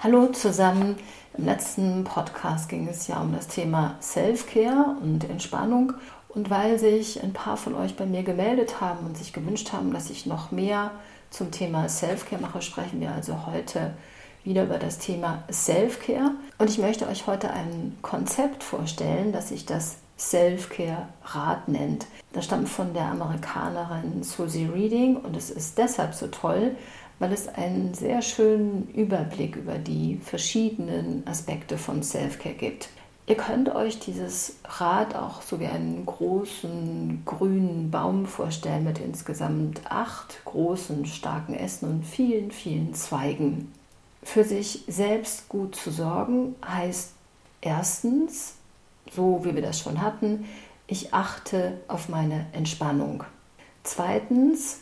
Hallo zusammen. Im letzten Podcast ging es ja um das Thema Self-Care und Entspannung. Und weil sich ein paar von euch bei mir gemeldet haben und sich gewünscht haben, dass ich noch mehr zum Thema Self-Care mache, sprechen wir also heute wieder über das Thema Self-Care. Und ich möchte euch heute ein Konzept vorstellen, das sich das Self-Care-Rad nennt. Das stammt von der Amerikanerin Susie Reading und es ist deshalb so toll, weil es einen sehr schönen Überblick über die verschiedenen Aspekte von Self-Care gibt. Ihr könnt euch dieses Rad auch so wie einen großen grünen Baum vorstellen mit insgesamt acht großen, starken Ästen und vielen, vielen Zweigen. Für sich selbst gut zu sorgen heißt erstens, so wie wir das schon hatten, ich achte auf meine Entspannung. Zweitens,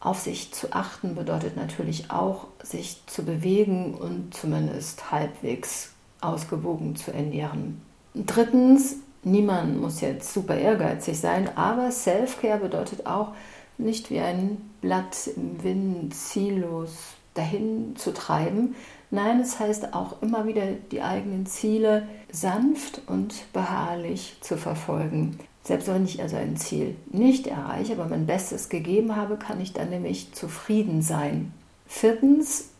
auf sich zu achten bedeutet natürlich auch, sich zu bewegen und zumindest halbwegs ausgewogen zu ernähren. Drittens, niemand muss jetzt super ehrgeizig sein, aber Self-Care bedeutet auch, nicht wie ein Blatt im Wind ziellos dahin zu treiben. Nein, es heißt auch immer wieder die eigenen Ziele sanft und beharrlich zu verfolgen. Selbst wenn ich also ein Ziel nicht erreiche, aber mein Bestes gegeben habe, kann ich dann nämlich zufrieden sein. Viertens,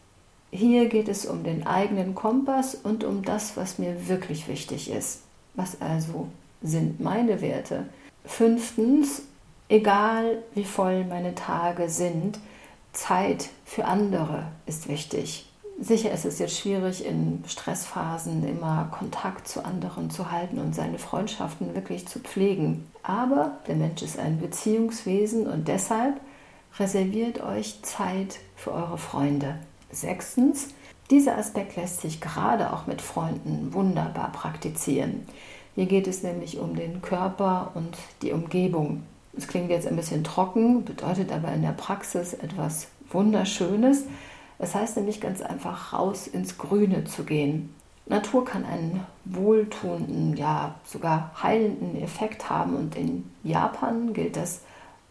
hier geht es um den eigenen Kompass und um das, was mir wirklich wichtig ist. Was also sind meine Werte? Fünftens, egal wie voll meine Tage sind, Zeit für andere ist wichtig. Sicher ist es jetzt schwierig, in Stressphasen immer Kontakt zu anderen zu halten und seine Freundschaften wirklich zu pflegen. Aber der Mensch ist ein Beziehungswesen und deshalb reserviert euch Zeit für eure Freunde. Sechstens, dieser Aspekt lässt sich gerade auch mit Freunden wunderbar praktizieren. Hier geht es nämlich um den Körper und die Umgebung. Es klingt jetzt ein bisschen trocken, bedeutet aber in der Praxis etwas Wunderschönes. Es heißt nämlich ganz einfach, raus ins Grüne zu gehen. Natur kann einen wohltuenden, ja sogar heilenden Effekt haben und in Japan gilt das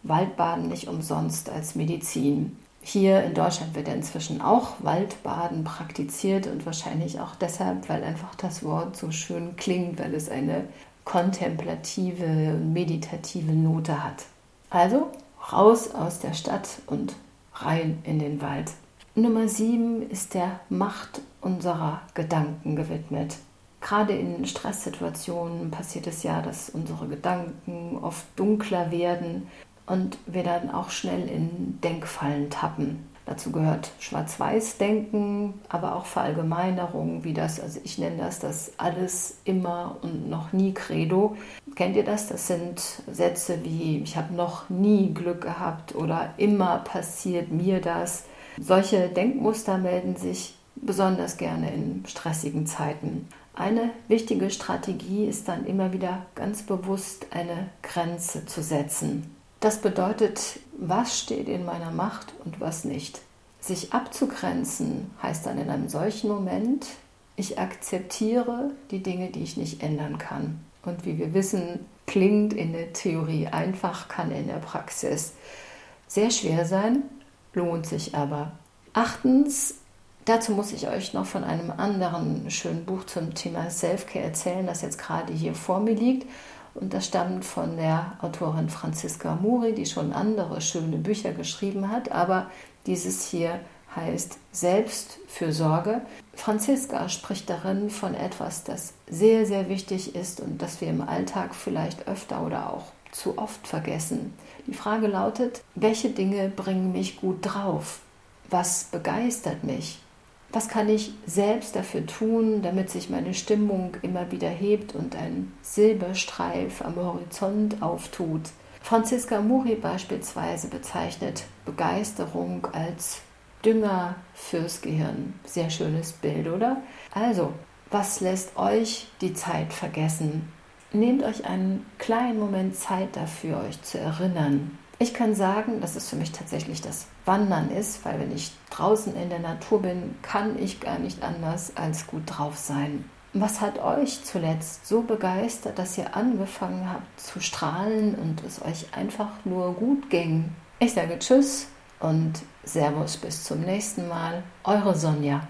Waldbaden nicht umsonst als Medizin. Hier in Deutschland wird ja inzwischen auch Waldbaden praktiziert und wahrscheinlich auch deshalb, weil einfach das Wort so schön klingt, weil es eine kontemplative, meditative Note hat. Also raus aus der Stadt und rein in den Wald. Nummer sieben ist der Macht unserer Gedanken gewidmet. Gerade in Stresssituationen passiert es ja, dass unsere Gedanken oft dunkler werden und wir dann auch schnell in Denkfallen tappen. Dazu gehört Schwarz-Weiß-Denken, aber auch Verallgemeinerungen wie das, also ich nenne das das alles immer und noch nie Credo. Kennt ihr das? Das sind Sätze wie ich habe noch nie Glück gehabt oder immer passiert mir das. Solche Denkmuster melden sich besonders gerne in stressigen Zeiten. Eine wichtige Strategie ist dann immer wieder ganz bewusst eine Grenze zu setzen. Das bedeutet, was steht in meiner Macht und was nicht. Sich abzugrenzen heißt dann in einem solchen Moment, ich akzeptiere die Dinge, die ich nicht ändern kann. Und wie wir wissen, klingt in der Theorie einfach, kann in der Praxis sehr schwer sein lohnt sich aber. Achtens, dazu muss ich euch noch von einem anderen schönen Buch zum Thema Selfcare erzählen, das jetzt gerade hier vor mir liegt. Und das stammt von der Autorin Franziska Muri, die schon andere schöne Bücher geschrieben hat. Aber dieses hier heißt Selbstfürsorge. Franziska spricht darin von etwas, das sehr, sehr wichtig ist und das wir im Alltag vielleicht öfter oder auch zu oft vergessen. Die Frage lautet, welche Dinge bringen mich gut drauf? Was begeistert mich? Was kann ich selbst dafür tun, damit sich meine Stimmung immer wieder hebt und ein Silberstreif am Horizont auftut? Franziska Muri beispielsweise bezeichnet Begeisterung als Dünger fürs Gehirn. Sehr schönes Bild, oder? Also, was lässt euch die Zeit vergessen? Nehmt euch einen kleinen Moment Zeit dafür, euch zu erinnern. Ich kann sagen, dass es für mich tatsächlich das Wandern ist, weil wenn ich draußen in der Natur bin, kann ich gar nicht anders als gut drauf sein. Was hat euch zuletzt so begeistert, dass ihr angefangen habt zu strahlen und es euch einfach nur gut ging? Ich sage Tschüss und Servus bis zum nächsten Mal. Eure Sonja.